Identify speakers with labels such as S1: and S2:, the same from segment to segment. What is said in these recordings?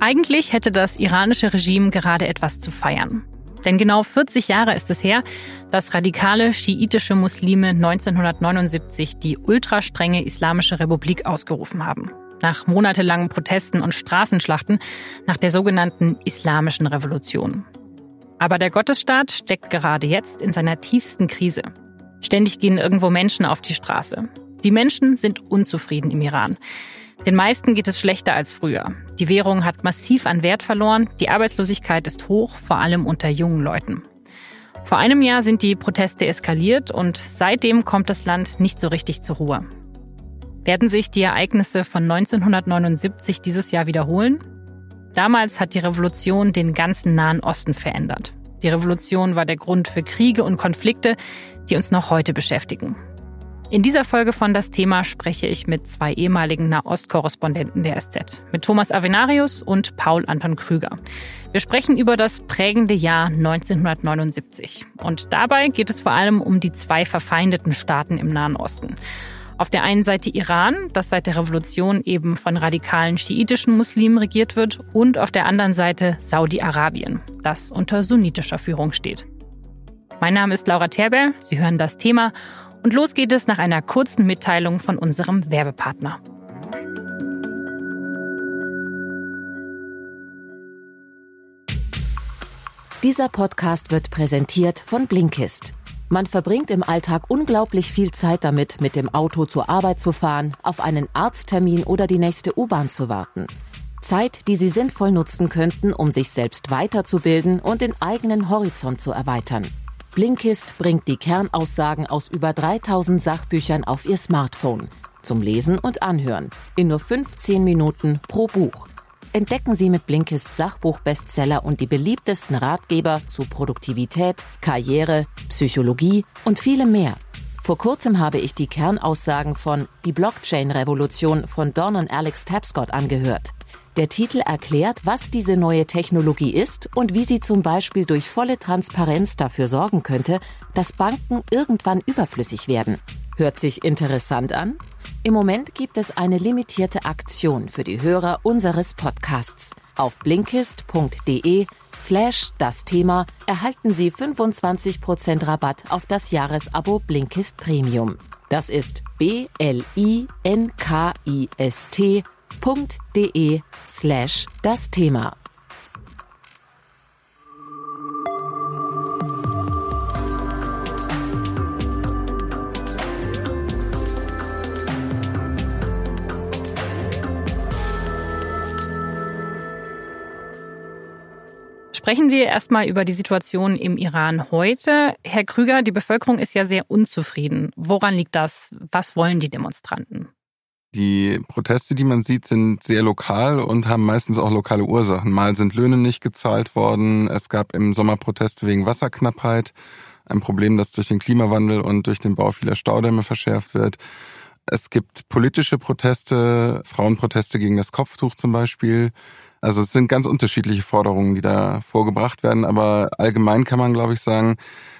S1: Eigentlich hätte das iranische Regime gerade etwas zu feiern. Denn genau 40 Jahre ist es her, dass radikale schiitische Muslime 1979 die ultrastrenge Islamische Republik ausgerufen haben. Nach monatelangen Protesten und Straßenschlachten nach der sogenannten Islamischen Revolution. Aber der Gottesstaat steckt gerade jetzt in seiner tiefsten Krise. Ständig gehen irgendwo Menschen auf die Straße. Die Menschen sind unzufrieden im Iran. Den meisten geht es schlechter als früher. Die Währung hat massiv an Wert verloren, die Arbeitslosigkeit ist hoch, vor allem unter jungen Leuten. Vor einem Jahr sind die Proteste eskaliert und seitdem kommt das Land nicht so richtig zur Ruhe. Werden sich die Ereignisse von 1979 dieses Jahr wiederholen? Damals hat die Revolution den ganzen Nahen Osten verändert. Die Revolution war der Grund für Kriege und Konflikte, die uns noch heute beschäftigen. In dieser Folge von Das Thema spreche ich mit zwei ehemaligen Nahostkorrespondenten der SZ, mit Thomas Avenarius und Paul Anton Krüger. Wir sprechen über das prägende Jahr 1979. Und dabei geht es vor allem um die zwei verfeindeten Staaten im Nahen Osten. Auf der einen Seite Iran, das seit der Revolution eben von radikalen schiitischen Muslimen regiert wird, und auf der anderen Seite Saudi-Arabien, das unter sunnitischer Führung steht. Mein Name ist Laura Terber, Sie hören das Thema und los geht es nach einer kurzen Mitteilung von unserem Werbepartner.
S2: Dieser Podcast wird präsentiert von Blinkist. Man verbringt im Alltag unglaublich viel Zeit damit, mit dem Auto zur Arbeit zu fahren, auf einen Arzttermin oder die nächste U-Bahn zu warten. Zeit, die Sie sinnvoll nutzen könnten, um sich selbst weiterzubilden und den eigenen Horizont zu erweitern. Blinkist bringt die Kernaussagen aus über 3000 Sachbüchern auf Ihr Smartphone. Zum Lesen und Anhören. In nur 15 Minuten pro Buch. Entdecken Sie mit Blinkist Sachbuch-Bestseller und die beliebtesten Ratgeber zu Produktivität, Karriere, Psychologie und vielem mehr. Vor kurzem habe ich die Kernaussagen von Die Blockchain-Revolution von Don und Alex Tapscott angehört. Der Titel erklärt, was diese neue Technologie ist und wie sie zum Beispiel durch volle Transparenz dafür sorgen könnte, dass Banken irgendwann überflüssig werden. Hört sich interessant an? Im Moment gibt es eine limitierte Aktion für die Hörer unseres Podcasts. Auf blinkist.de slash das Thema erhalten Sie 25% Rabatt auf das Jahresabo Blinkist Premium. Das ist B-L-I-N-K-I-S-T www.ftf.de slash das Thema.
S1: Sprechen wir erstmal über die Situation im Iran heute. Herr Krüger, die Bevölkerung ist ja sehr unzufrieden. Woran liegt das? Was wollen die Demonstranten?
S3: Die Proteste, die man sieht, sind sehr lokal und haben meistens auch lokale Ursachen. Mal sind Löhne nicht gezahlt worden. Es gab im Sommer Proteste wegen Wasserknappheit. Ein Problem, das durch den Klimawandel und durch den Bau vieler Staudämme verschärft wird. Es gibt politische Proteste, Frauenproteste gegen das Kopftuch zum Beispiel. Also es sind ganz unterschiedliche Forderungen, die da vorgebracht werden. Aber allgemein kann man, glaube ich, sagen,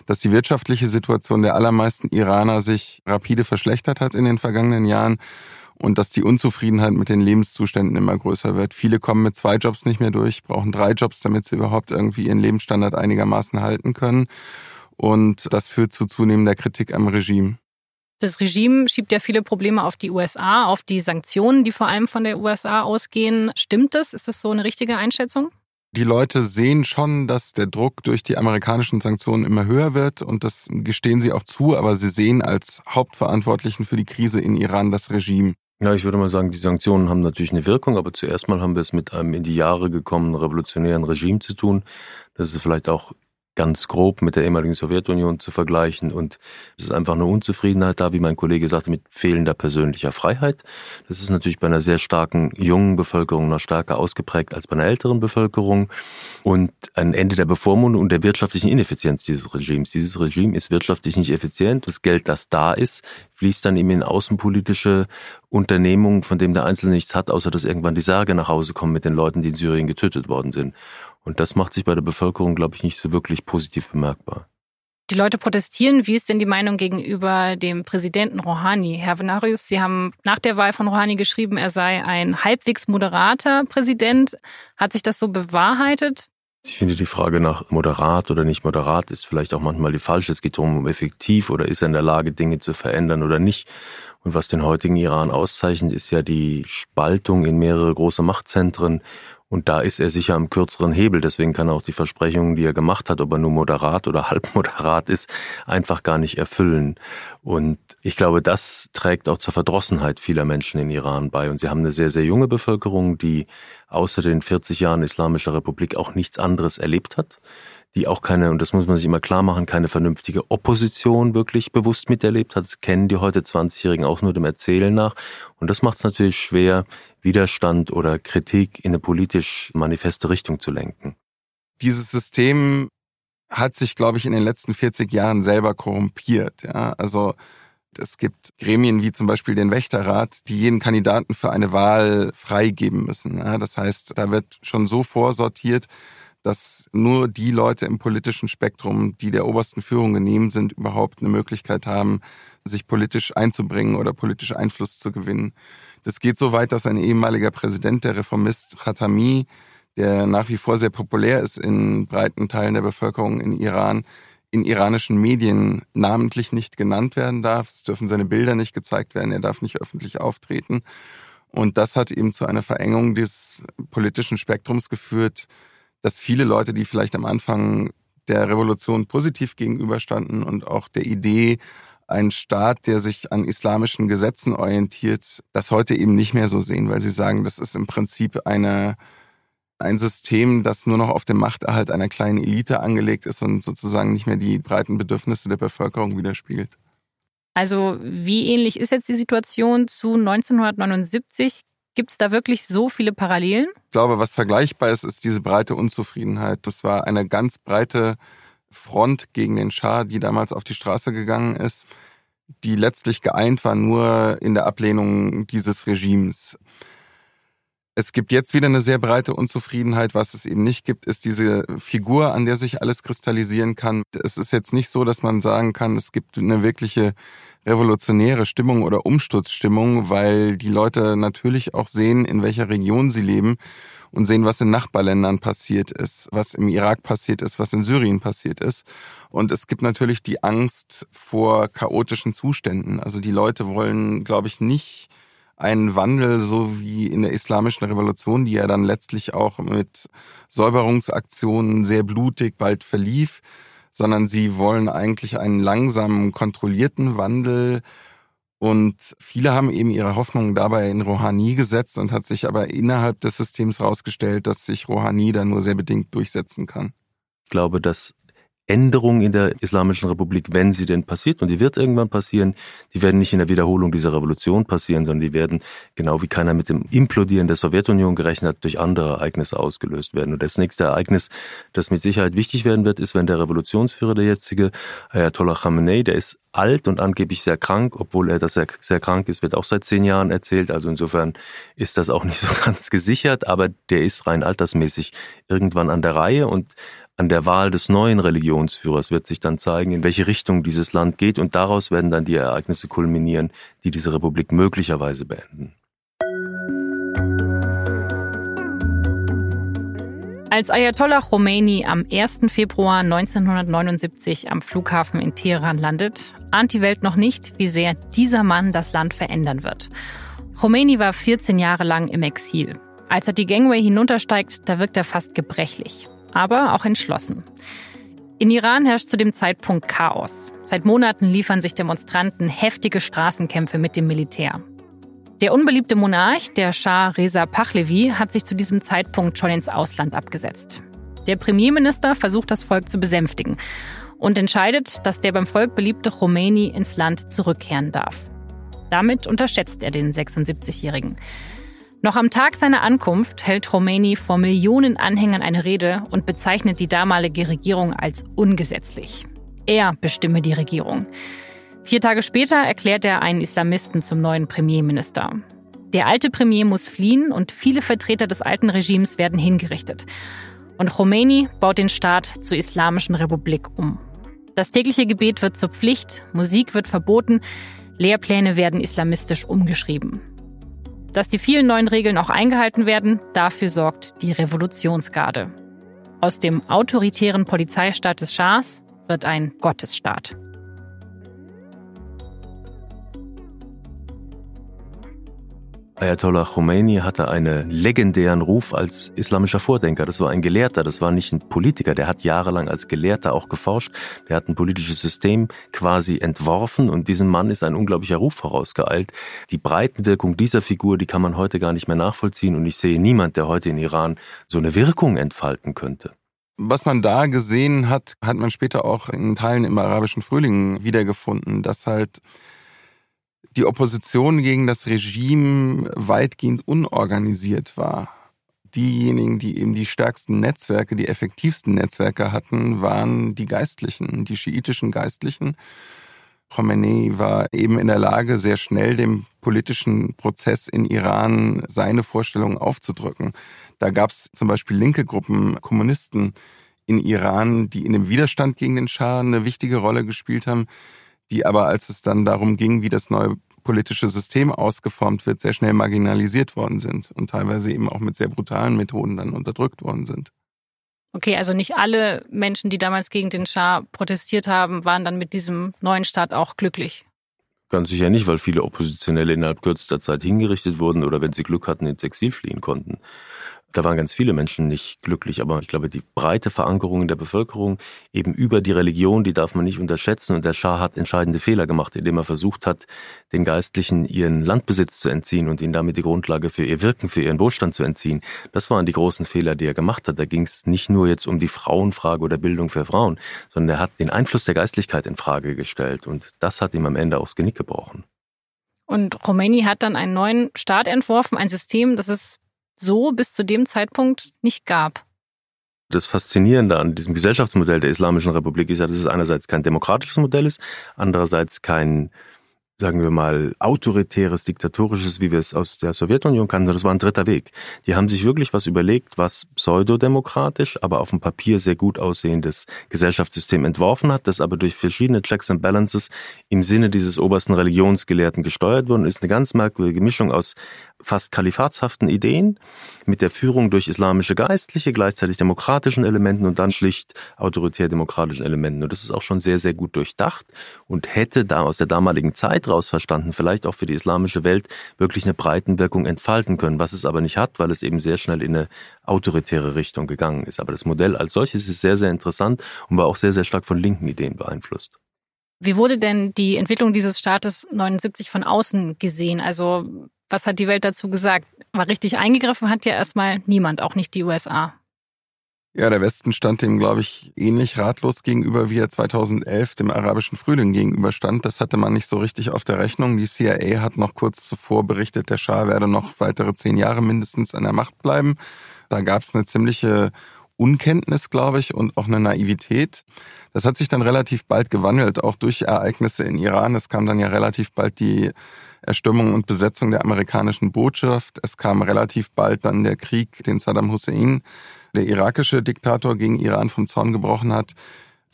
S3: dass die wirtschaftliche Situation der allermeisten Iraner sich rapide verschlechtert hat in den vergangenen Jahren und dass die Unzufriedenheit mit den Lebenszuständen immer größer wird. Viele kommen mit zwei Jobs nicht mehr durch, brauchen drei Jobs, damit sie überhaupt irgendwie ihren Lebensstandard einigermaßen halten können. Und das führt zu zunehmender Kritik am Regime.
S1: Das Regime schiebt ja viele Probleme auf die USA, auf die Sanktionen, die vor allem von der USA ausgehen. Stimmt das? Ist das so eine richtige Einschätzung?
S3: Die Leute sehen schon, dass der Druck durch die amerikanischen Sanktionen immer höher wird und das gestehen sie auch zu, aber sie sehen als Hauptverantwortlichen für die Krise in Iran das Regime.
S4: Ja, ich würde mal sagen, die Sanktionen haben natürlich eine Wirkung, aber zuerst mal haben wir es mit einem in die Jahre gekommenen revolutionären Regime zu tun. Das ist vielleicht auch ganz grob mit der ehemaligen Sowjetunion zu vergleichen. Und es ist einfach eine Unzufriedenheit da, wie mein Kollege sagte, mit fehlender persönlicher Freiheit. Das ist natürlich bei einer sehr starken jungen Bevölkerung noch stärker ausgeprägt als bei einer älteren Bevölkerung. Und ein Ende der Bevormundung und der wirtschaftlichen Ineffizienz dieses Regimes. Dieses Regime ist wirtschaftlich nicht effizient. Das Geld, das da ist, fließt dann eben in außenpolitische Unternehmungen, von dem der Einzelne nichts hat, außer dass irgendwann die Särge nach Hause kommen mit den Leuten, die in Syrien getötet worden sind. Und das macht sich bei der Bevölkerung, glaube ich, nicht so wirklich positiv bemerkbar.
S1: Die Leute protestieren. Wie ist denn die Meinung gegenüber dem Präsidenten Rouhani? Herr Venarius, Sie haben nach der Wahl von Rouhani geschrieben, er sei ein halbwegs moderater Präsident. Hat sich das so bewahrheitet?
S4: Ich finde, die Frage nach moderat oder nicht moderat ist vielleicht auch manchmal die falsche. Es geht darum, um effektiv oder ist er in der Lage, Dinge zu verändern oder nicht. Und was den heutigen Iran auszeichnet, ist ja die Spaltung in mehrere große Machtzentren und da ist er sicher am kürzeren Hebel. Deswegen kann er auch die Versprechungen, die er gemacht hat, ob er nur moderat oder halbmoderat ist, einfach gar nicht erfüllen. Und ich glaube, das trägt auch zur Verdrossenheit vieler Menschen in Iran bei. Und sie haben eine sehr, sehr junge Bevölkerung, die außer den 40 Jahren Islamischer Republik auch nichts anderes erlebt hat die auch keine, und das muss man sich immer klar machen, keine vernünftige Opposition wirklich bewusst miterlebt hat. Das kennen die heute 20-Jährigen auch nur dem Erzählen nach. Und das macht es natürlich schwer, Widerstand oder Kritik in eine politisch manifeste Richtung zu lenken.
S3: Dieses System hat sich, glaube ich, in den letzten 40 Jahren selber korrumpiert. Ja? Also es gibt Gremien wie zum Beispiel den Wächterrat, die jeden Kandidaten für eine Wahl freigeben müssen. Ja? Das heißt, da wird schon so vorsortiert, dass nur die Leute im politischen Spektrum, die der obersten Führung genehm sind, überhaupt eine Möglichkeit haben, sich politisch einzubringen oder politisch Einfluss zu gewinnen. Das geht so weit, dass ein ehemaliger Präsident, der Reformist Khatami, der nach wie vor sehr populär ist in breiten Teilen der Bevölkerung in Iran, in iranischen Medien namentlich nicht genannt werden darf. Es dürfen seine Bilder nicht gezeigt werden, er darf nicht öffentlich auftreten. Und das hat eben zu einer Verengung des politischen Spektrums geführt, dass viele Leute, die vielleicht am Anfang der Revolution positiv gegenüberstanden und auch der Idee, ein Staat, der sich an islamischen Gesetzen orientiert, das heute eben nicht mehr so sehen, weil sie sagen, das ist im Prinzip eine, ein System, das nur noch auf dem Machterhalt einer kleinen Elite angelegt ist und sozusagen nicht mehr die breiten Bedürfnisse der Bevölkerung widerspiegelt.
S1: Also wie ähnlich ist jetzt die Situation zu 1979? Gibt es da wirklich so viele Parallelen?
S3: Ich glaube, was vergleichbar ist, ist diese breite Unzufriedenheit. Das war eine ganz breite Front gegen den Schah, die damals auf die Straße gegangen ist, die letztlich geeint war nur in der Ablehnung dieses Regimes. Es gibt jetzt wieder eine sehr breite Unzufriedenheit. Was es eben nicht gibt, ist diese Figur, an der sich alles kristallisieren kann. Es ist jetzt nicht so, dass man sagen kann, es gibt eine wirkliche revolutionäre Stimmung oder Umsturzstimmung, weil die Leute natürlich auch sehen, in welcher Region sie leben und sehen, was in Nachbarländern passiert ist, was im Irak passiert ist, was in Syrien passiert ist. Und es gibt natürlich die Angst vor chaotischen Zuständen. Also die Leute wollen, glaube ich, nicht einen Wandel, so wie in der islamischen Revolution, die ja dann letztlich auch mit Säuberungsaktionen sehr blutig bald verlief, sondern sie wollen eigentlich einen langsamen, kontrollierten Wandel. Und viele haben eben ihre Hoffnungen dabei in Rouhani gesetzt und hat sich aber innerhalb des Systems herausgestellt, dass sich Rouhani da nur sehr bedingt durchsetzen kann.
S4: Ich glaube, dass Änderung in der Islamischen Republik, wenn sie denn passiert, und die wird irgendwann passieren, die werden nicht in der Wiederholung dieser Revolution passieren, sondern die werden, genau wie keiner mit dem Implodieren der Sowjetunion gerechnet hat, durch andere Ereignisse ausgelöst werden. Und das nächste Ereignis, das mit Sicherheit wichtig werden wird, ist, wenn der Revolutionsführer, der jetzige Ayatollah Khamenei, der ist alt und angeblich sehr krank, obwohl er das sehr, sehr krank ist, wird auch seit zehn Jahren erzählt. Also insofern ist das auch nicht so ganz gesichert, aber der ist rein altersmäßig irgendwann an der Reihe und an der Wahl des neuen Religionsführers wird sich dann zeigen, in welche Richtung dieses Land geht und daraus werden dann die Ereignisse kulminieren, die diese Republik möglicherweise beenden.
S1: Als Ayatollah Khomeini am 1. Februar 1979 am Flughafen in Teheran landet, ahnt die Welt noch nicht, wie sehr dieser Mann das Land verändern wird. Khomeini war 14 Jahre lang im Exil. Als er die Gangway hinuntersteigt, da wirkt er fast gebrechlich aber auch entschlossen. In Iran herrscht zu dem Zeitpunkt Chaos. Seit Monaten liefern sich Demonstranten heftige Straßenkämpfe mit dem Militär. Der unbeliebte Monarch, der Schah Reza Pahlavi, hat sich zu diesem Zeitpunkt schon ins Ausland abgesetzt. Der Premierminister versucht das Volk zu besänftigen und entscheidet, dass der beim Volk beliebte Khomeini ins Land zurückkehren darf. Damit unterschätzt er den 76-Jährigen. Noch am Tag seiner Ankunft hält Khomeini vor Millionen Anhängern eine Rede und bezeichnet die damalige Regierung als ungesetzlich. Er bestimme die Regierung. Vier Tage später erklärt er einen Islamisten zum neuen Premierminister. Der alte Premier muss fliehen und viele Vertreter des alten Regimes werden hingerichtet. Und Khomeini baut den Staat zur Islamischen Republik um. Das tägliche Gebet wird zur Pflicht, Musik wird verboten, Lehrpläne werden islamistisch umgeschrieben. Dass die vielen neuen Regeln auch eingehalten werden, dafür sorgt die Revolutionsgarde. Aus dem autoritären Polizeistaat des Schahs wird ein Gottesstaat.
S4: Ayatollah Khomeini hatte einen legendären Ruf als islamischer Vordenker. Das war ein Gelehrter, das war nicht ein Politiker. Der hat jahrelang als Gelehrter auch geforscht. Der hat ein politisches System quasi entworfen und diesem Mann ist ein unglaublicher Ruf vorausgeeilt. Die Breitenwirkung dieser Figur, die kann man heute gar nicht mehr nachvollziehen und ich sehe niemand, der heute in Iran so eine Wirkung entfalten könnte.
S3: Was man da gesehen hat, hat man später auch in Teilen im arabischen Frühling wiedergefunden, dass halt die Opposition gegen das Regime weitgehend unorganisiert war. Diejenigen, die eben die stärksten Netzwerke, die effektivsten Netzwerke hatten, waren die Geistlichen, die schiitischen Geistlichen. Khomeini war eben in der Lage, sehr schnell dem politischen Prozess in Iran seine Vorstellungen aufzudrücken. Da gab es zum Beispiel linke Gruppen, Kommunisten in Iran, die in dem Widerstand gegen den Schah eine wichtige Rolle gespielt haben die aber, als es dann darum ging, wie das neue politische System ausgeformt wird, sehr schnell marginalisiert worden sind und teilweise eben auch mit sehr brutalen Methoden dann unterdrückt worden sind.
S1: Okay, also nicht alle Menschen, die damals gegen den Schah protestiert haben, waren dann mit diesem neuen Staat auch glücklich.
S4: Ganz sicher nicht, weil viele Oppositionelle innerhalb kürzester Zeit hingerichtet wurden oder wenn sie Glück hatten, ins Exil fliehen konnten. Da waren ganz viele Menschen nicht glücklich, aber ich glaube, die breite Verankerung in der Bevölkerung eben über die Religion, die darf man nicht unterschätzen. Und der Schah hat entscheidende Fehler gemacht, indem er versucht hat, den Geistlichen ihren Landbesitz zu entziehen und ihnen damit die Grundlage für ihr Wirken, für ihren Wohlstand zu entziehen. Das waren die großen Fehler, die er gemacht hat. Da ging es nicht nur jetzt um die Frauenfrage oder Bildung für Frauen, sondern er hat den Einfluss der Geistlichkeit in Frage gestellt. Und das hat ihm am Ende das Genick gebrochen.
S1: Und Khomeini hat dann einen neuen Staat entworfen, ein System, das es so bis zu dem Zeitpunkt nicht gab.
S4: Das Faszinierende an diesem Gesellschaftsmodell der Islamischen Republik ist ja, dass es einerseits kein demokratisches Modell ist, andererseits kein sagen wir mal, autoritäres, diktatorisches, wie wir es aus der Sowjetunion kannten, das war ein dritter Weg. Die haben sich wirklich was überlegt, was pseudodemokratisch, aber auf dem Papier sehr gut aussehendes Gesellschaftssystem entworfen hat, das aber durch verschiedene Checks and Balances im Sinne dieses obersten Religionsgelehrten gesteuert wurde und ist eine ganz merkwürdige Mischung aus fast kalifatshaften Ideen mit der Führung durch islamische Geistliche, gleichzeitig demokratischen Elementen und dann schlicht autoritär-demokratischen Elementen. Und das ist auch schon sehr, sehr gut durchdacht und hätte da aus der damaligen Zeit raus verstanden, vielleicht auch für die islamische Welt wirklich eine Breitenwirkung entfalten können, was es aber nicht hat, weil es eben sehr schnell in eine autoritäre Richtung gegangen ist. Aber das Modell als solches ist sehr, sehr interessant und war auch sehr, sehr stark von linken Ideen beeinflusst.
S1: Wie wurde denn die Entwicklung dieses Staates 79 von außen gesehen? Also was hat die Welt dazu gesagt? War richtig eingegriffen hat ja erstmal niemand, auch nicht die USA.
S3: Ja, der Westen stand dem, glaube ich, ähnlich ratlos gegenüber, wie er 2011 dem arabischen Frühling gegenüberstand. Das hatte man nicht so richtig auf der Rechnung. Die CIA hat noch kurz zuvor berichtet, der Schah werde noch weitere zehn Jahre mindestens an der Macht bleiben. Da gab es eine ziemliche Unkenntnis, glaube ich, und auch eine Naivität. Das hat sich dann relativ bald gewandelt, auch durch Ereignisse in Iran. Es kam dann ja relativ bald die Erstürmung und Besetzung der amerikanischen Botschaft. Es kam relativ bald dann der Krieg, den Saddam Hussein der irakische Diktator gegen Iran vom Zorn gebrochen hat,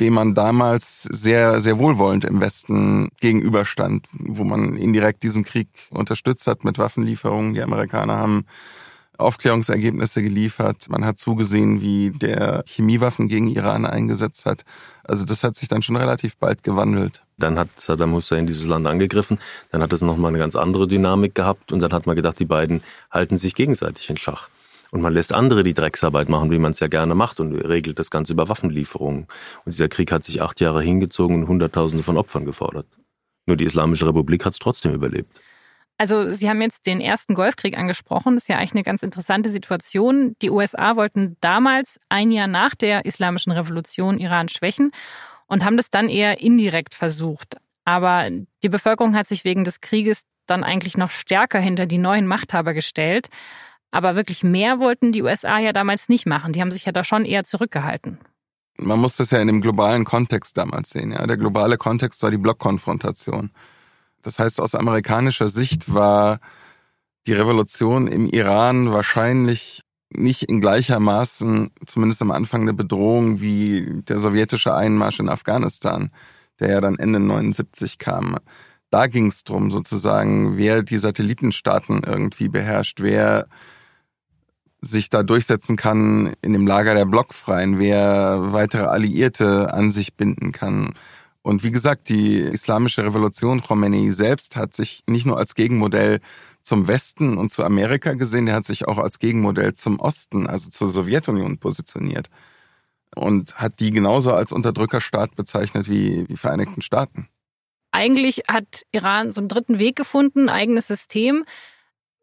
S3: dem man damals sehr, sehr wohlwollend im Westen gegenüberstand, wo man indirekt diesen Krieg unterstützt hat mit Waffenlieferungen. Die Amerikaner haben Aufklärungsergebnisse geliefert. Man hat zugesehen, wie der Chemiewaffen gegen Iran eingesetzt hat. Also das hat sich dann schon relativ bald gewandelt.
S4: Dann hat Saddam Hussein dieses Land angegriffen, dann hat es nochmal eine ganz andere Dynamik gehabt und dann hat man gedacht, die beiden halten sich gegenseitig in Schach. Und man lässt andere die Drecksarbeit machen, wie man es ja gerne macht und regelt das Ganze über Waffenlieferungen. Und dieser Krieg hat sich acht Jahre hingezogen und Hunderttausende von Opfern gefordert. Nur die Islamische Republik hat es trotzdem überlebt.
S1: Also Sie haben jetzt den ersten Golfkrieg angesprochen. Das ist ja eigentlich eine ganz interessante Situation. Die USA wollten damals, ein Jahr nach der Islamischen Revolution, Iran schwächen und haben das dann eher indirekt versucht. Aber die Bevölkerung hat sich wegen des Krieges dann eigentlich noch stärker hinter die neuen Machthaber gestellt. Aber wirklich mehr wollten die USA ja damals nicht machen. Die haben sich ja da schon eher zurückgehalten.
S3: Man muss das ja in dem globalen Kontext damals sehen. Ja, der globale Kontext war die Blockkonfrontation. Das heißt, aus amerikanischer Sicht war die Revolution im Iran wahrscheinlich nicht in gleichermaßen, zumindest am Anfang, eine Bedrohung wie der sowjetische Einmarsch in Afghanistan, der ja dann Ende 79 kam. Da ging es drum sozusagen, wer die Satellitenstaaten irgendwie beherrscht, wer sich da durchsetzen kann in dem Lager der Blockfreien, wer weitere Alliierte an sich binden kann. Und wie gesagt, die islamische Revolution Khomeini selbst hat sich nicht nur als Gegenmodell zum Westen und zu Amerika gesehen, der hat sich auch als Gegenmodell zum Osten, also zur Sowjetunion positioniert. Und hat die genauso als Unterdrückerstaat bezeichnet wie die Vereinigten Staaten.
S1: Eigentlich hat Iran so einen dritten Weg gefunden, eigenes System.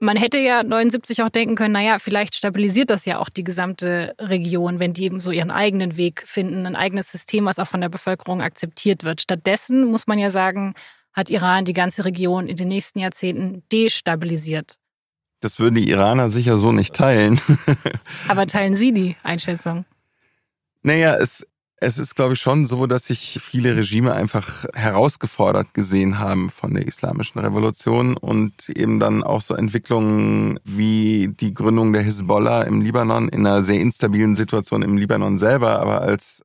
S1: Man hätte ja 79 auch denken können, naja, vielleicht stabilisiert das ja auch die gesamte Region, wenn die eben so ihren eigenen Weg finden, ein eigenes System, was auch von der Bevölkerung akzeptiert wird. Stattdessen muss man ja sagen, hat Iran die ganze Region in den nächsten Jahrzehnten destabilisiert.
S3: Das würden die Iraner sicher so nicht teilen.
S1: Aber teilen Sie die Einschätzung?
S3: Naja, es, es ist, glaube ich, schon so, dass sich viele Regime einfach herausgefordert gesehen haben von der islamischen Revolution und eben dann auch so Entwicklungen wie die Gründung der Hisbollah im Libanon in einer sehr instabilen Situation im Libanon selber, aber als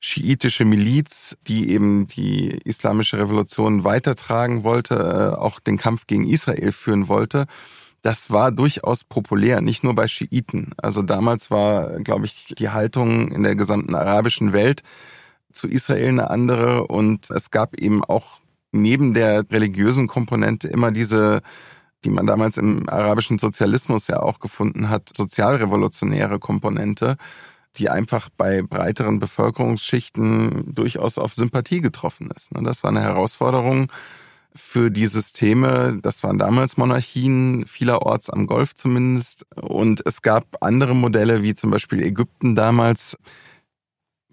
S3: schiitische Miliz, die eben die islamische Revolution weitertragen wollte, äh, auch den Kampf gegen Israel führen wollte das war durchaus populär, nicht nur bei Schiiten. Also damals war, glaube ich, die Haltung in der gesamten arabischen Welt zu Israel eine andere und es gab eben auch neben der religiösen Komponente immer diese die man damals im arabischen Sozialismus ja auch gefunden hat, sozialrevolutionäre Komponente, die einfach bei breiteren Bevölkerungsschichten durchaus auf Sympathie getroffen ist. Das war eine Herausforderung, für die Systeme. Das waren damals Monarchien, vielerorts am Golf zumindest. Und es gab andere Modelle, wie zum Beispiel Ägypten damals,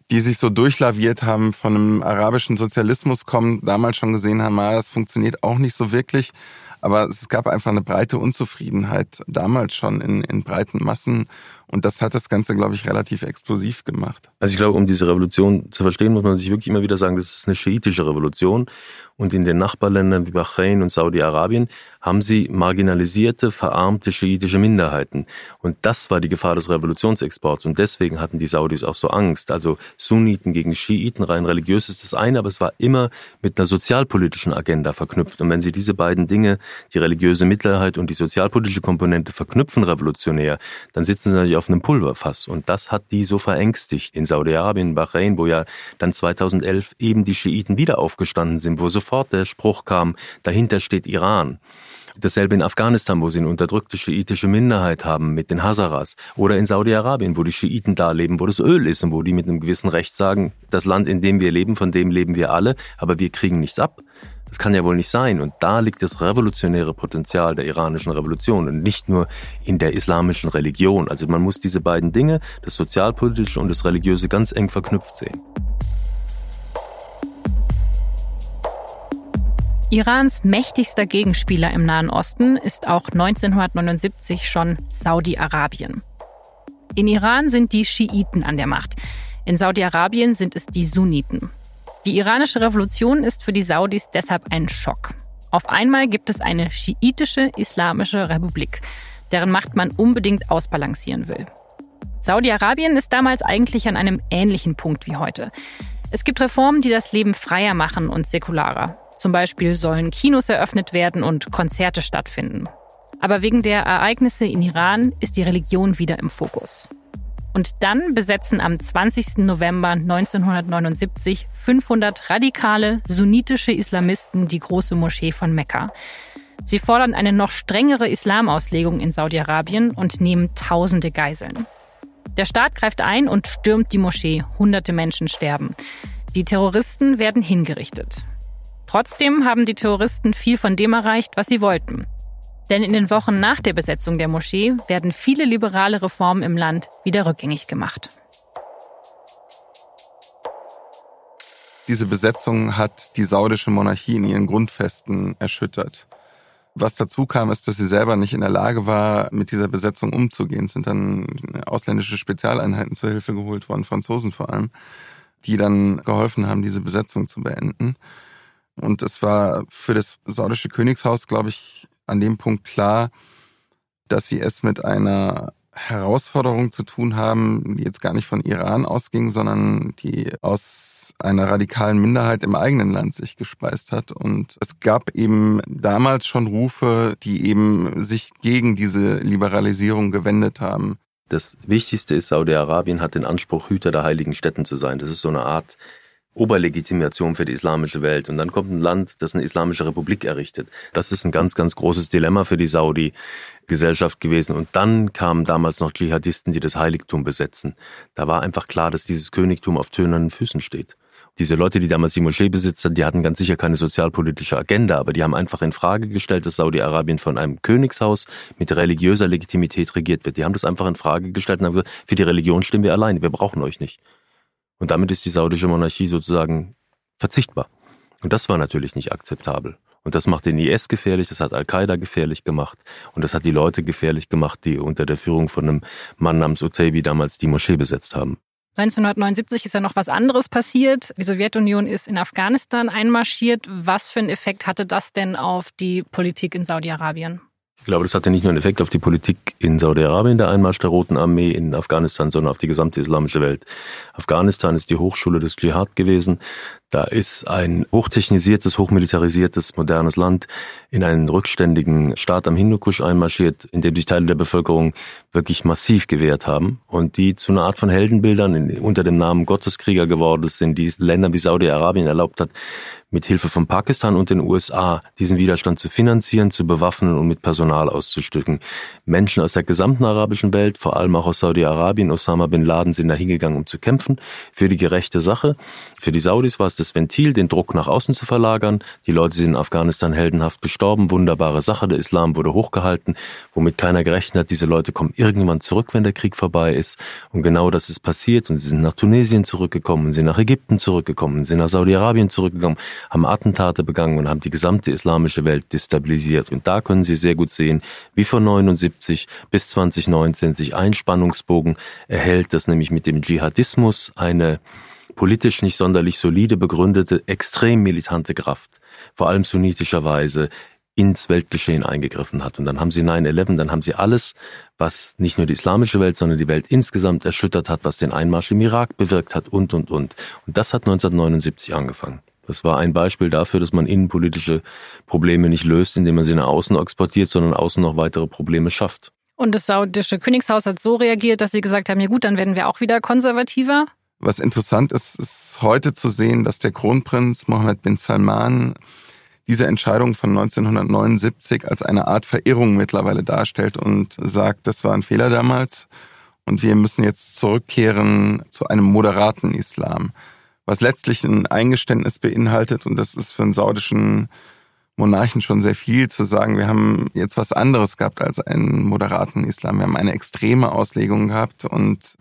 S3: die sich so durchlaviert haben, von einem arabischen Sozialismus kommen, damals schon gesehen haben, ah, das funktioniert auch nicht so wirklich. Aber es gab einfach eine breite Unzufriedenheit damals schon in, in breiten Massen. Und das hat das Ganze, glaube ich, relativ explosiv gemacht.
S4: Also ich glaube, um diese Revolution zu verstehen, muss man sich wirklich immer wieder sagen, das ist eine schiitische Revolution. Und in den Nachbarländern wie Bahrain und Saudi-Arabien haben sie marginalisierte, verarmte schiitische Minderheiten. Und das war die Gefahr des Revolutionsexports. Und deswegen hatten die Saudis auch so Angst. Also Sunniten gegen Schiiten, rein religiös ist das eine, aber es war immer mit einer sozialpolitischen Agenda verknüpft. Und wenn sie diese beiden Dinge, die religiöse Mittelheit und die sozialpolitische Komponente verknüpfen revolutionär, dann sitzen sie natürlich auf einem Pulverfass. Und das hat die so verängstigt in Saudi-Arabien, Bahrain, wo ja dann 2011 eben die Schiiten wieder aufgestanden sind, wo sofort der Spruch kam, dahinter steht Iran. Dasselbe in Afghanistan, wo sie eine unterdrückte schiitische Minderheit haben mit den Hazaras. Oder in Saudi-Arabien, wo die Schiiten da leben, wo das Öl ist und wo die mit einem gewissen Recht sagen, das Land, in dem wir leben, von dem leben wir alle, aber wir kriegen nichts ab. Das kann ja wohl nicht sein. Und da liegt das revolutionäre Potenzial der iranischen Revolution und nicht nur in der islamischen Religion. Also man muss diese beiden Dinge, das sozialpolitische und das religiöse, ganz eng verknüpft sehen.
S1: Irans mächtigster Gegenspieler im Nahen Osten ist auch 1979 schon Saudi-Arabien. In Iran sind die Schiiten an der Macht. In Saudi-Arabien sind es die Sunniten. Die iranische Revolution ist für die Saudis deshalb ein Schock. Auf einmal gibt es eine schiitische islamische Republik, deren Macht man unbedingt ausbalancieren will. Saudi-Arabien ist damals eigentlich an einem ähnlichen Punkt wie heute. Es gibt Reformen, die das Leben freier machen und säkularer. Zum Beispiel sollen Kinos eröffnet werden und Konzerte stattfinden. Aber wegen der Ereignisse in Iran ist die Religion wieder im Fokus. Und dann besetzen am 20. November 1979 500 radikale sunnitische Islamisten die große Moschee von Mekka. Sie fordern eine noch strengere Islamauslegung in Saudi-Arabien und nehmen tausende Geiseln. Der Staat greift ein und stürmt die Moschee. Hunderte Menschen sterben. Die Terroristen werden hingerichtet. Trotzdem haben die Terroristen viel von dem erreicht, was sie wollten. Denn in den Wochen nach der Besetzung der Moschee werden viele liberale Reformen im Land wieder rückgängig gemacht.
S3: Diese Besetzung hat die saudische Monarchie in ihren Grundfesten erschüttert. Was dazu kam, ist, dass sie selber nicht in der Lage war, mit dieser Besetzung umzugehen. Es sind dann ausländische Spezialeinheiten zur Hilfe geholt worden, Franzosen vor allem, die dann geholfen haben, diese Besetzung zu beenden. Und es war für das saudische Königshaus, glaube ich, an dem Punkt klar, dass sie es mit einer Herausforderungen zu tun haben, die jetzt gar nicht von Iran ausgingen, sondern die aus einer radikalen Minderheit im eigenen Land sich gespeist hat. Und es gab eben damals schon Rufe, die eben sich gegen diese Liberalisierung gewendet haben.
S4: Das Wichtigste ist, Saudi-Arabien hat den Anspruch, Hüter der heiligen Städten zu sein. Das ist so eine Art Oberlegitimation für die islamische Welt. Und dann kommt ein Land, das eine islamische Republik errichtet. Das ist ein ganz, ganz großes Dilemma für die Saudi-Gesellschaft gewesen. Und dann kamen damals noch Dschihadisten, die das Heiligtum besetzen. Da war einfach klar, dass dieses Königtum auf tönernen Füßen steht. Diese Leute, die damals die Moschee besitzt haben, die hatten ganz sicher keine sozialpolitische Agenda, aber die haben einfach in Frage gestellt, dass Saudi-Arabien von einem Königshaus mit religiöser Legitimität regiert wird. Die haben das einfach in Frage gestellt und haben gesagt, für die Religion stimmen wir alleine, wir brauchen euch nicht. Und damit ist die saudische Monarchie sozusagen verzichtbar. Und das war natürlich nicht akzeptabel. Und das macht den IS gefährlich, das hat Al-Qaida gefährlich gemacht und das hat die Leute gefährlich gemacht, die unter der Führung von einem Mann namens Utaybi damals die Moschee besetzt haben.
S1: 1979 ist ja noch was anderes passiert. Die Sowjetunion ist in Afghanistan einmarschiert. Was für einen Effekt hatte das denn auf die Politik in Saudi-Arabien?
S4: Ich glaube, das hatte nicht nur einen Effekt auf die Politik in Saudi-Arabien, der Einmarsch der Roten Armee in Afghanistan, sondern auf die gesamte islamische Welt. Afghanistan ist die Hochschule des Dschihad gewesen. Da ist ein hochtechnisiertes, hochmilitarisiertes, modernes Land in einen rückständigen Staat am Hindukusch einmarschiert, in dem sich Teile der Bevölkerung wirklich massiv gewehrt haben und die zu einer Art von Heldenbildern in, unter dem Namen Gotteskrieger geworden sind, die es Ländern wie Saudi-Arabien erlaubt hat, mit Hilfe von Pakistan und den USA diesen Widerstand zu finanzieren, zu bewaffnen und mit Personal auszustücken. Menschen aus der gesamten arabischen Welt, vor allem auch aus Saudi-Arabien, Osama bin Laden, sind da hingegangen, um zu kämpfen für die gerechte Sache. Für die Saudis war es das Ventil, den Druck nach außen zu verlagern. Die Leute sind in Afghanistan heldenhaft gestorben, wunderbare Sache. Der Islam wurde hochgehalten, womit keiner gerechnet hat. Diese Leute kommen irgendwann zurück, wenn der Krieg vorbei ist. Und genau das ist passiert. Und sie sind nach Tunesien zurückgekommen, sind nach Ägypten zurückgekommen, sind nach Saudi-Arabien zurückgekommen haben Attentate begangen und haben die gesamte islamische Welt destabilisiert. Und da können Sie sehr gut sehen, wie von 79 bis 2019 sich ein Spannungsbogen erhält, dass nämlich mit dem Dschihadismus eine politisch nicht sonderlich solide begründete, extrem militante Kraft, vor allem sunnitischerweise, ins Weltgeschehen eingegriffen hat. Und dann haben sie 9-11, dann haben sie alles, was nicht nur die islamische Welt, sondern die Welt insgesamt erschüttert hat, was den Einmarsch im Irak bewirkt hat und, und, und. Und das hat 1979 angefangen. Das war ein Beispiel dafür, dass man innenpolitische Probleme nicht löst, indem man sie nach außen exportiert, sondern außen noch weitere Probleme schafft.
S1: Und das saudische Königshaus hat so reagiert, dass sie gesagt haben, ja gut, dann werden wir auch wieder konservativer.
S3: Was interessant ist, ist heute zu sehen, dass der Kronprinz Mohammed bin Salman diese Entscheidung von 1979 als eine Art Verirrung mittlerweile darstellt und sagt, das war ein Fehler damals und wir müssen jetzt zurückkehren zu einem moderaten Islam was letztlich ein Eingeständnis beinhaltet. Und das ist für einen saudischen Monarchen schon sehr viel zu sagen. Wir haben jetzt was anderes gehabt als einen moderaten Islam. Wir haben eine extreme Auslegung gehabt und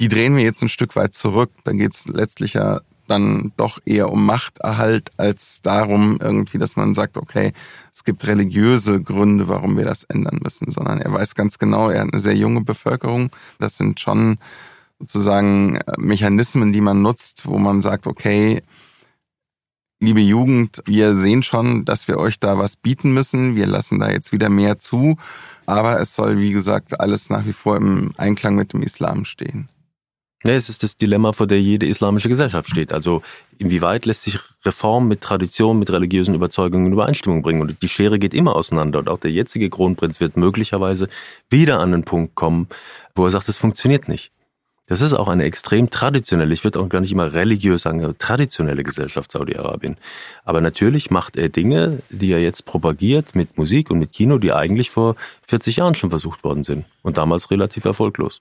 S3: die drehen wir jetzt ein Stück weit zurück. Da geht es letztlich ja dann doch eher um Machterhalt als darum irgendwie, dass man sagt, okay, es gibt religiöse Gründe, warum wir das ändern müssen, sondern er weiß ganz genau, er hat eine sehr junge Bevölkerung. Das sind schon sozusagen äh, Mechanismen, die man nutzt, wo man sagt, okay, liebe Jugend, wir sehen schon, dass wir euch da was bieten müssen. Wir lassen da jetzt wieder mehr zu. Aber es soll, wie gesagt, alles nach wie vor im Einklang mit dem Islam stehen.
S4: Ja, es ist das Dilemma, vor der jede islamische Gesellschaft steht. Also inwieweit lässt sich Reform mit Tradition, mit religiösen Überzeugungen in Übereinstimmung bringen? Und die Schere geht immer auseinander. Und auch der jetzige Kronprinz wird möglicherweise wieder an den Punkt kommen, wo er sagt, es funktioniert nicht. Das ist auch eine extrem traditionelle, ich würde auch gar nicht immer religiös sagen, traditionelle Gesellschaft Saudi-Arabien. Aber natürlich macht er Dinge, die er jetzt propagiert mit Musik und mit Kino, die eigentlich vor 40 Jahren schon versucht worden sind und damals relativ erfolglos.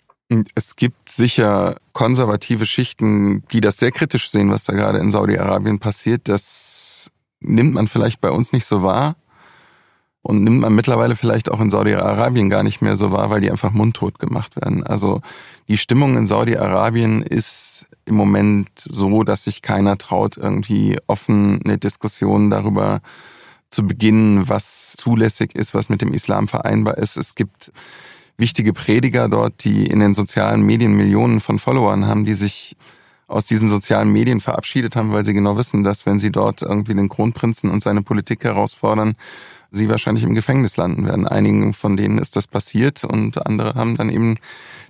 S3: Es gibt sicher konservative Schichten, die das sehr kritisch sehen, was da gerade in Saudi-Arabien passiert. Das nimmt man vielleicht bei uns nicht so wahr und nimmt man mittlerweile vielleicht auch in Saudi-Arabien gar nicht mehr so wahr, weil die einfach mundtot gemacht werden. Also die Stimmung in Saudi-Arabien ist im Moment so, dass sich keiner traut, irgendwie offen eine Diskussion darüber zu beginnen, was zulässig ist, was mit dem Islam vereinbar ist. Es gibt wichtige Prediger dort, die in den sozialen Medien Millionen von Followern haben, die sich aus diesen sozialen Medien verabschiedet haben, weil sie genau wissen, dass wenn sie dort irgendwie den Kronprinzen und seine Politik herausfordern, sie wahrscheinlich im Gefängnis landen werden. Einigen von denen ist das passiert und andere haben dann eben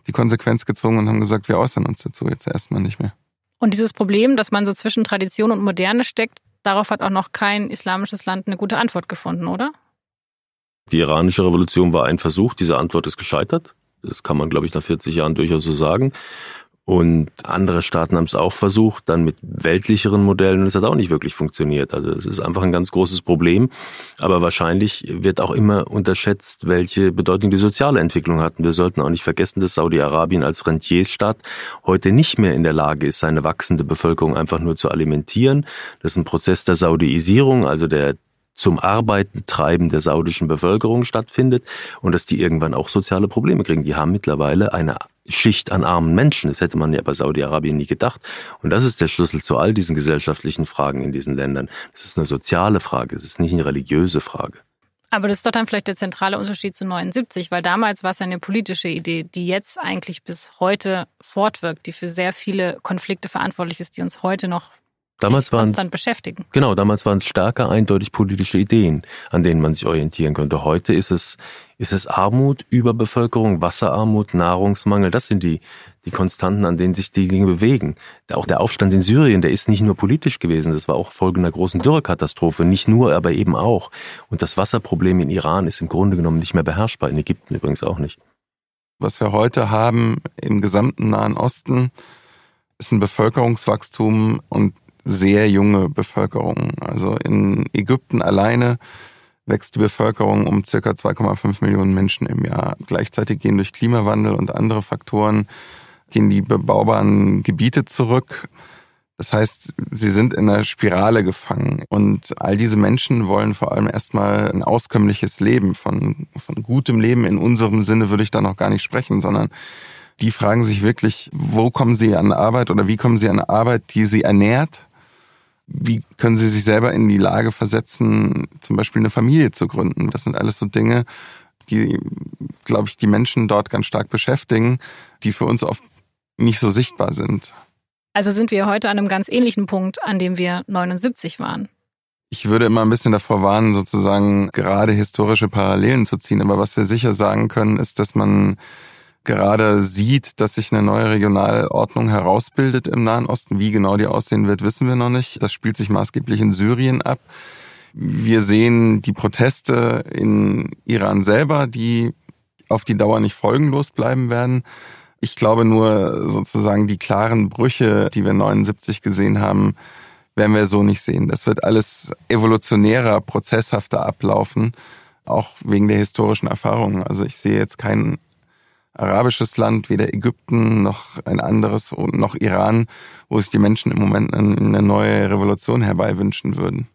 S3: die Konsequenz gezogen und haben gesagt, wir äußern uns dazu jetzt erstmal nicht mehr.
S1: Und dieses Problem, dass man so zwischen Tradition und Moderne steckt, darauf hat auch noch kein islamisches Land eine gute Antwort gefunden, oder?
S4: Die iranische Revolution war ein Versuch, diese Antwort ist gescheitert. Das kann man, glaube ich, nach 40 Jahren durchaus so sagen. Und andere Staaten haben es auch versucht, dann mit weltlicheren Modellen, und es hat auch nicht wirklich funktioniert. Also es ist einfach ein ganz großes Problem. Aber wahrscheinlich wird auch immer unterschätzt, welche Bedeutung die soziale Entwicklung hat. wir sollten auch nicht vergessen, dass Saudi-Arabien als Rentiersstaat heute nicht mehr in der Lage ist, seine wachsende Bevölkerung einfach nur zu alimentieren. Das ist ein Prozess der Saudiisierung, also der zum Arbeiten treiben der saudischen Bevölkerung stattfindet und dass die irgendwann auch soziale Probleme kriegen. Die haben mittlerweile eine Schicht an armen Menschen. Das hätte man ja bei Saudi-Arabien nie gedacht. Und das ist der Schlüssel zu all diesen gesellschaftlichen Fragen in diesen Ländern. Das ist eine soziale Frage, es ist nicht eine religiöse Frage.
S1: Aber das ist doch dann vielleicht der zentrale Unterschied zu 79, weil damals war es eine politische Idee, die jetzt eigentlich bis heute fortwirkt, die für sehr viele Konflikte verantwortlich ist, die uns heute noch
S4: Damals waren es
S1: beschäftigen.
S4: Genau, damals waren es stärker eindeutig politische Ideen, an denen man sich orientieren könnte. Heute ist es ist es Armut, Überbevölkerung, Wasserarmut, Nahrungsmangel. Das sind die die Konstanten, an denen sich die Dinge bewegen. Auch der Aufstand in Syrien, der ist nicht nur politisch gewesen, das war auch Folge einer großen Dürrekatastrophe. Nicht nur, aber eben auch. Und das Wasserproblem in Iran ist im Grunde genommen nicht mehr beherrschbar. In Ägypten übrigens auch nicht.
S3: Was wir heute haben im gesamten Nahen Osten, ist ein Bevölkerungswachstum und sehr junge Bevölkerung. Also in Ägypten alleine wächst die Bevölkerung um circa 2,5 Millionen Menschen im Jahr. Gleichzeitig gehen durch Klimawandel und andere Faktoren gehen die bebaubaren Gebiete zurück. Das heißt, sie sind in einer Spirale gefangen. Und all diese Menschen wollen vor allem erstmal ein auskömmliches Leben. Von, von gutem Leben in unserem Sinne würde ich da noch gar nicht sprechen, sondern die fragen sich wirklich, wo kommen sie an Arbeit oder wie kommen sie an Arbeit, die sie ernährt, wie können Sie sich selber in die Lage versetzen, zum Beispiel eine Familie zu gründen? Das sind alles so Dinge, die, glaube ich, die Menschen dort ganz stark beschäftigen, die für uns oft nicht so sichtbar sind.
S1: Also sind wir heute an einem ganz ähnlichen Punkt, an dem wir 79 waren.
S3: Ich würde immer ein bisschen davor warnen, sozusagen gerade historische Parallelen zu ziehen. Aber was wir sicher sagen können, ist, dass man gerade sieht, dass sich eine neue Regionalordnung herausbildet im Nahen Osten. Wie genau die aussehen wird, wissen wir noch nicht. Das spielt sich maßgeblich in Syrien ab. Wir sehen die Proteste in Iran selber, die auf die Dauer nicht folgenlos bleiben werden. Ich glaube nur sozusagen die klaren Brüche, die wir 79 gesehen haben, werden wir so nicht sehen. Das wird alles evolutionärer, prozesshafter ablaufen, auch wegen der historischen Erfahrungen. Also ich sehe jetzt keinen arabisches Land, weder Ägypten noch ein anderes und noch Iran, wo sich die Menschen im Moment eine neue Revolution herbeiwünschen würden.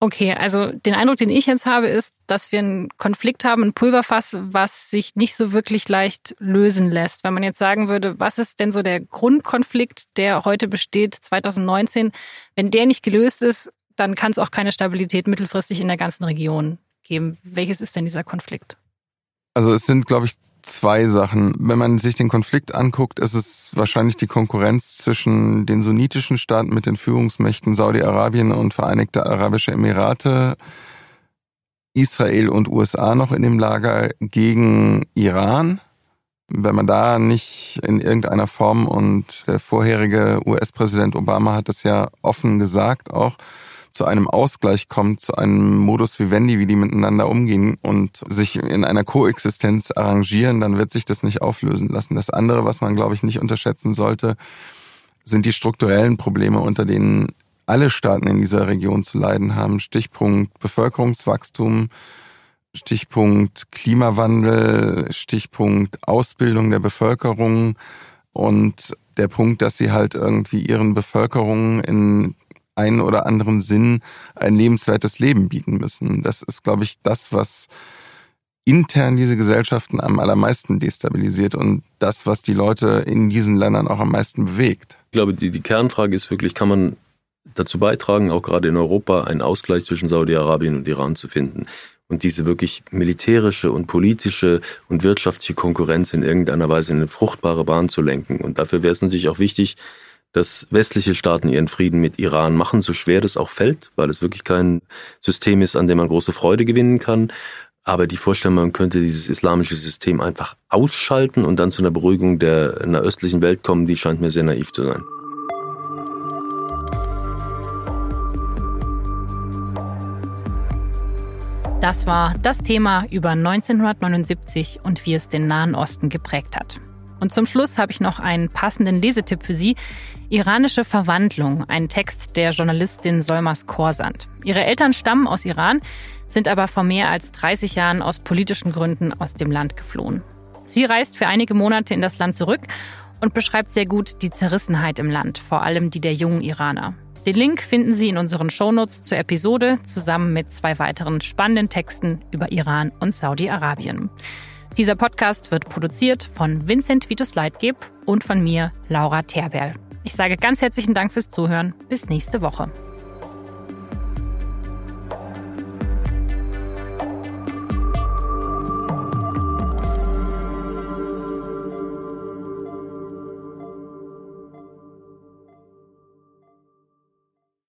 S1: Okay, also den Eindruck, den ich jetzt habe, ist, dass wir einen Konflikt haben, ein Pulverfass, was sich nicht so wirklich leicht lösen lässt. Wenn man jetzt sagen würde, was ist denn so der Grundkonflikt, der heute besteht, 2019, wenn der nicht gelöst ist, dann kann es auch keine Stabilität mittelfristig in der ganzen Region geben. Welches ist denn dieser Konflikt?
S3: Also es sind, glaube ich, zwei Sachen. Wenn man sich den Konflikt anguckt, ist es wahrscheinlich die Konkurrenz zwischen den sunnitischen Staaten mit den Führungsmächten Saudi-Arabien und Vereinigte Arabische Emirate, Israel und USA noch in dem Lager gegen Iran. Wenn man da nicht in irgendeiner Form und der vorherige US-Präsident Obama hat das ja offen gesagt auch, zu einem Ausgleich kommt, zu einem Modus vivendi, wie die miteinander umgehen und sich in einer Koexistenz arrangieren, dann wird sich das nicht auflösen lassen. Das andere, was man, glaube ich, nicht unterschätzen sollte, sind die strukturellen Probleme, unter denen alle Staaten in dieser Region zu leiden haben. Stichpunkt Bevölkerungswachstum, Stichpunkt Klimawandel, Stichpunkt Ausbildung der Bevölkerung und der Punkt, dass sie halt irgendwie ihren Bevölkerungen in einen oder anderen Sinn ein lebenswertes Leben bieten müssen. Das ist, glaube ich, das, was intern diese Gesellschaften am allermeisten destabilisiert und das, was die Leute in diesen Ländern auch am meisten bewegt.
S4: Ich glaube, die, die Kernfrage ist wirklich, kann man dazu beitragen, auch gerade in Europa einen Ausgleich zwischen Saudi-Arabien und Iran zu finden und diese wirklich militärische und politische und wirtschaftliche Konkurrenz in irgendeiner Weise in eine fruchtbare Bahn zu lenken. Und dafür wäre es natürlich auch wichtig, dass westliche Staaten ihren Frieden mit Iran machen, so schwer das auch fällt, weil es wirklich kein System ist, an dem man große Freude gewinnen kann. Aber die Vorstellung, man könnte dieses islamische System einfach ausschalten und dann zu einer Beruhigung der östlichen Welt kommen, die scheint mir sehr naiv zu sein.
S1: Das war das Thema über 1979 und wie es den Nahen Osten geprägt hat. Und zum Schluss habe ich noch einen passenden Lesetipp für Sie. Iranische Verwandlung, ein Text der Journalistin Solmas Korsand. Ihre Eltern stammen aus Iran, sind aber vor mehr als 30 Jahren aus politischen Gründen aus dem Land geflohen. Sie reist für einige Monate in das Land zurück und beschreibt sehr gut die Zerrissenheit im Land, vor allem die der jungen Iraner. Den Link finden Sie in unseren Shownotes zur Episode zusammen mit zwei weiteren spannenden Texten über Iran und Saudi-Arabien. Dieser Podcast wird produziert von Vincent Vitus Leitgeb und von mir, Laura Terberl. Ich sage ganz herzlichen Dank fürs Zuhören. Bis nächste Woche.